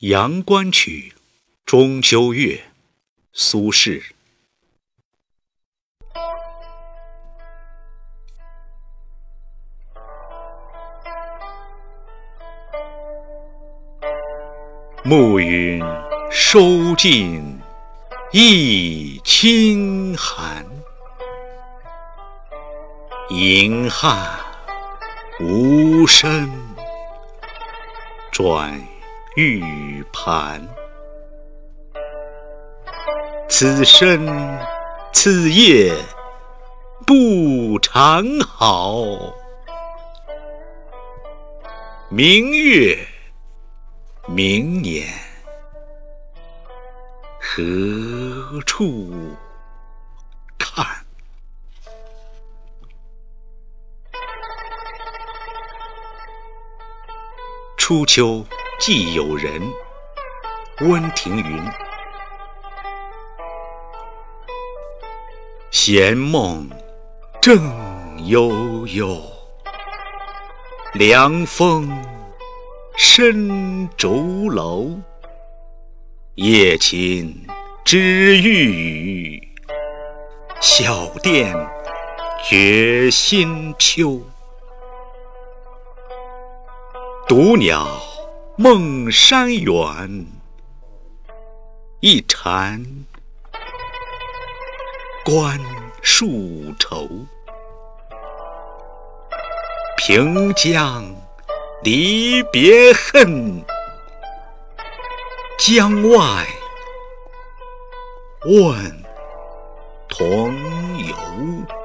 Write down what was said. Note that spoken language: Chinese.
《阳关曲·中秋月》苏轼。暮云收尽溢清寒，银汉无声转。玉盘，此生此夜不长好。明月明年何处看？初秋。寄友人，温庭筠。闲梦正悠悠，凉风深竹楼。夜寝知玉宇，小殿觉新秋。独鸟。梦山远，一禅观树愁。平江离别恨，江外问同游。